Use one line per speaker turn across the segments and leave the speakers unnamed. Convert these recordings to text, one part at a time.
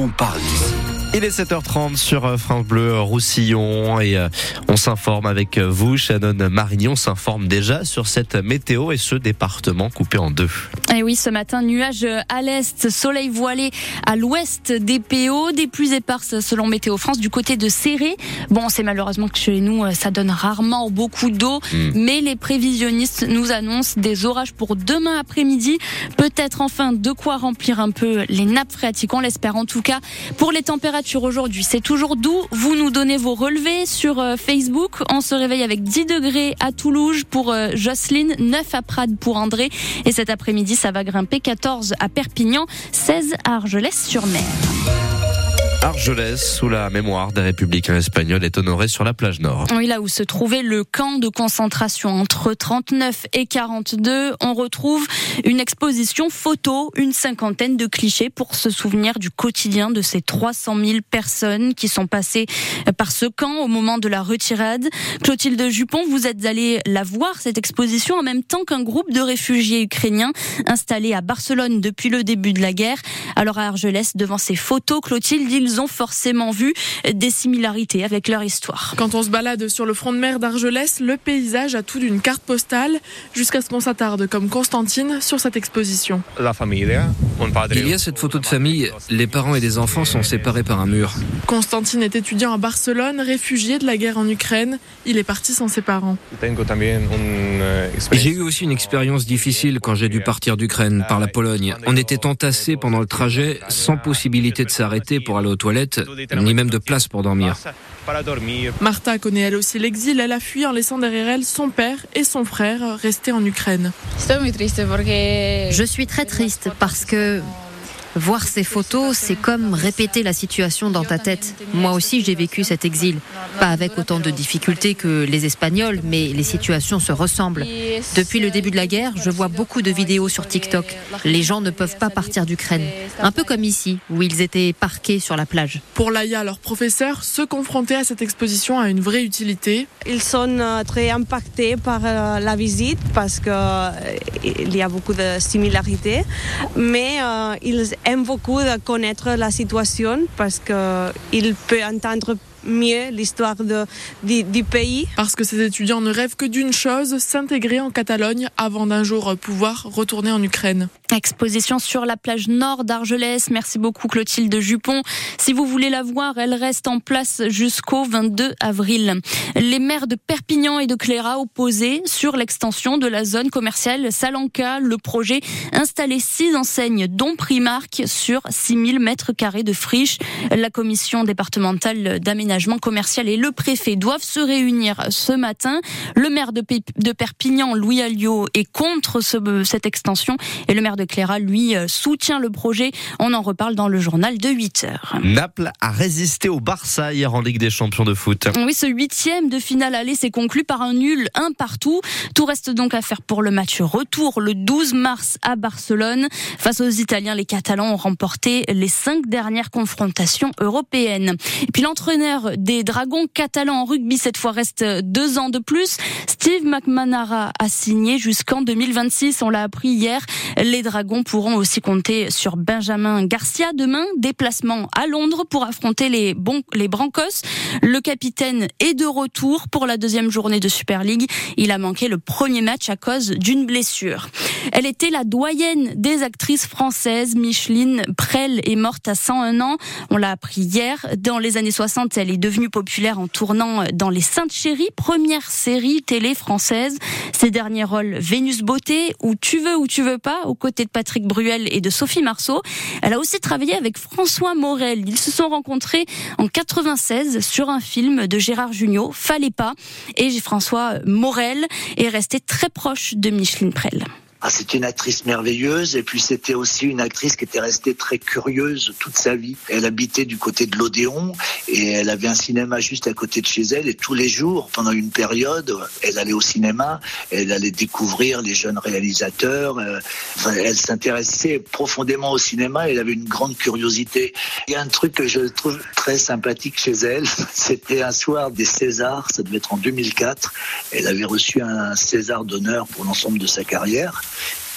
on parle d'ici.
Il est 7h30 sur euh, France Bleu Roussillon et euh, on s'informe avec euh, vous, Shannon Marignon. On s'informe déjà sur cette météo et ce département coupé en deux.
Et oui, ce matin, nuages à l'est, soleil voilé à l'ouest des PO, des pluies éparses selon Météo France du côté de Serré. Bon, c'est malheureusement que chez nous, ça donne rarement beaucoup d'eau,
Mm.
mais les prévisionnistes nous annoncent des orages pour demain après-midi. Peut-être enfin de quoi remplir un peu les nappes phréatiques, on l'espère en tout cas. Pour les températures aujourd'hui, c'est toujours doux. Vous nous donnez vos relevés sur euh, Facebook. On se réveille avec 10 degrés à Toulouse pour euh, Jocelyne, 9 à Prades pour André. Et cet après-midi, ça va grimper 14 à Perpignan, 16 à Argelès-sur-Mer.
Argelès, sous la mémoire des républicains espagnols, est honoré sur la plage nord.
Oui, là où se trouvait le camp de concentration entre 39 et 42, on retrouve une exposition photo, une cinquantaine de clichés pour se souvenir du quotidien de ces 300 000 personnes qui sont passées par ce camp au moment de la retirade. Clotilde Jupon, vous êtes allée la voir, cette exposition, en même temps qu'un groupe de réfugiés ukrainiens installés à Barcelone depuis le début de la guerre. Alors à Argelès, devant ces photos, Clotilde, ils ont forcément vu des similarités avec leur histoire.
Quand on se balade sur le front de mer d'Argelès, le paysage a tout d'une carte postale, jusqu'à ce qu'on s'attarde, comme Constantine, sur cette exposition.
Il y a cette photo de famille, les parents et les enfants sont séparés par un mur.
Constantine est étudiant à Barcelone, réfugié de la guerre en Ukraine. Il est parti sans ses parents.
J'ai eu aussi une expérience difficile quand j'ai dû partir d'Ukraine par la Pologne. On était entassés pendant le trajet, sans possibilité de s'arrêter pour aller aux toilettes, ni même de place pour dormir.
Martha connaît elle aussi l'exil. Elle a fui en laissant derrière elle son père et son frère restés en Ukraine.
Je suis très triste parce que voir ces photos, c'est comme répéter la situation dans ta tête. Moi aussi, j'ai vécu cet exil. Pas avec autant de difficultés que les Espagnols, mais les situations se ressemblent. Depuis le début de la guerre, je vois beaucoup de vidéos sur TikTok. Les gens ne peuvent pas partir d'Ukraine. Un peu comme ici, où ils étaient parqués sur la plage.
Pour Laïa, leur professeur, se confronter à cette exposition a une vraie utilité.
Ils sont euh, très impactés par euh, la visite parce qu'il y a beaucoup de similarités, mais euh, ils aiment beaucoup de connaître la situation parce qu'ils peuvent entendre mieux l'histoire de- du, du pays.
Parce que ces étudiants ne rêvent que d'une chose, s'intégrer en Catalogne avant d'un jour pouvoir retourner en Ukraine.
Exposition sur la plage nord d'Argelès. Merci beaucoup Clotilde Jupon. Si vous voulez la voir, elle reste en place jusqu'au 22 avril. Les maires de Perpignan et de Cléra opposés sur l'extension de la zone commerciale Salanca. Le projet installer six enseignes dont Primark sur 6000 mètres carrés de friche. La commission départementale d'aménagement commercial et le préfet doivent se réunir ce matin. Le maire de, de Perpignan, Louis Alliot, est contre ce- cette extension et le maire de Cléra, lui, euh, soutient le projet. On en reparle dans le journal de 8 heures.
Naples a résisté au Barça hier en Ligue des champions de foot.
Oui, ce huitième de finale aller s'est conclu par un nul, un partout. Tout reste donc à faire pour le match retour le 12 mars à Barcelone. Face aux Italiens, les Catalans ont remporté les cinq dernières confrontations européennes. Et puis l'entraîneur des Dragons catalans en rugby cette fois reste deux ans de plus. Steve McManara a signé jusqu'en 2026. On l'a appris hier. Les Dragons pourront aussi compter sur Benjamin Garcia demain. Déplacement à Londres pour affronter les, bons, les Brancos. Le capitaine est de retour pour la deuxième journée de Super League. Il a manqué le premier match à cause d'une blessure. Elle était la doyenne des actrices françaises. Micheline Prel est morte à 101 ans. On l'a appris hier. Dans les années 60, elle est devenue populaire en tournant dans Les Saintes Chéries, première série télé française. Ses derniers rôles, Vénus Beauté ou Tu veux ou tu veux pas, aux côtés de Patrick Bruel et de Sophie Marceau. Elle a aussi travaillé avec François Morel. Ils se sont rencontrés en 96 sur un film de Gérard Jugnot, Fallait pas. Et François Morel est resté très proche de Micheline Prel.
Ah, c'était une actrice merveilleuse et puis c'était aussi une actrice qui était restée très curieuse toute sa vie. Elle habitait du côté de l'Odéon et elle avait un cinéma juste à côté de chez elle et tous les jours, pendant une période, elle allait au cinéma, elle allait découvrir les jeunes réalisateurs. Euh, elle s'intéressait profondément au cinéma, elle avait une grande curiosité. Il y a un truc que je trouve très sympathique chez elle, c'était un soir des Césars, ça devait être en 2004. Elle avait reçu un César d'honneur pour l'ensemble de sa carrière.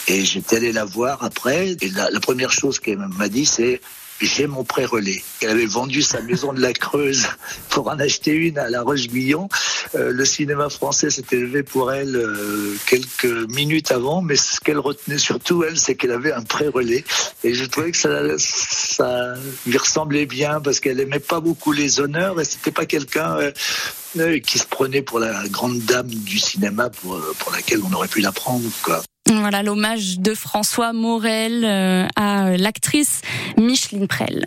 Et j'étais allé la voir après. Et la, première chose qu'elle m'a dit, c'est j'ai mon pré-relais. Elle avait vendu sa maison de la Creuse pour en acheter une à La Roche-Guillon. Euh, le cinéma français s'était levé pour elle euh, quelques minutes avant, mais ce qu'elle retenait surtout, elle, c'est qu'elle avait un pré-relais. Et je trouvais que ça, ça lui ressemblait bien parce qu'elle aimait pas beaucoup les honneurs et c'était pas quelqu'un euh, qui se prenait pour la grande dame du cinéma pour, pour laquelle on aurait pu la prendre. Quoi.
Voilà l'hommage de François Morel à l'actrice Micheline Prel.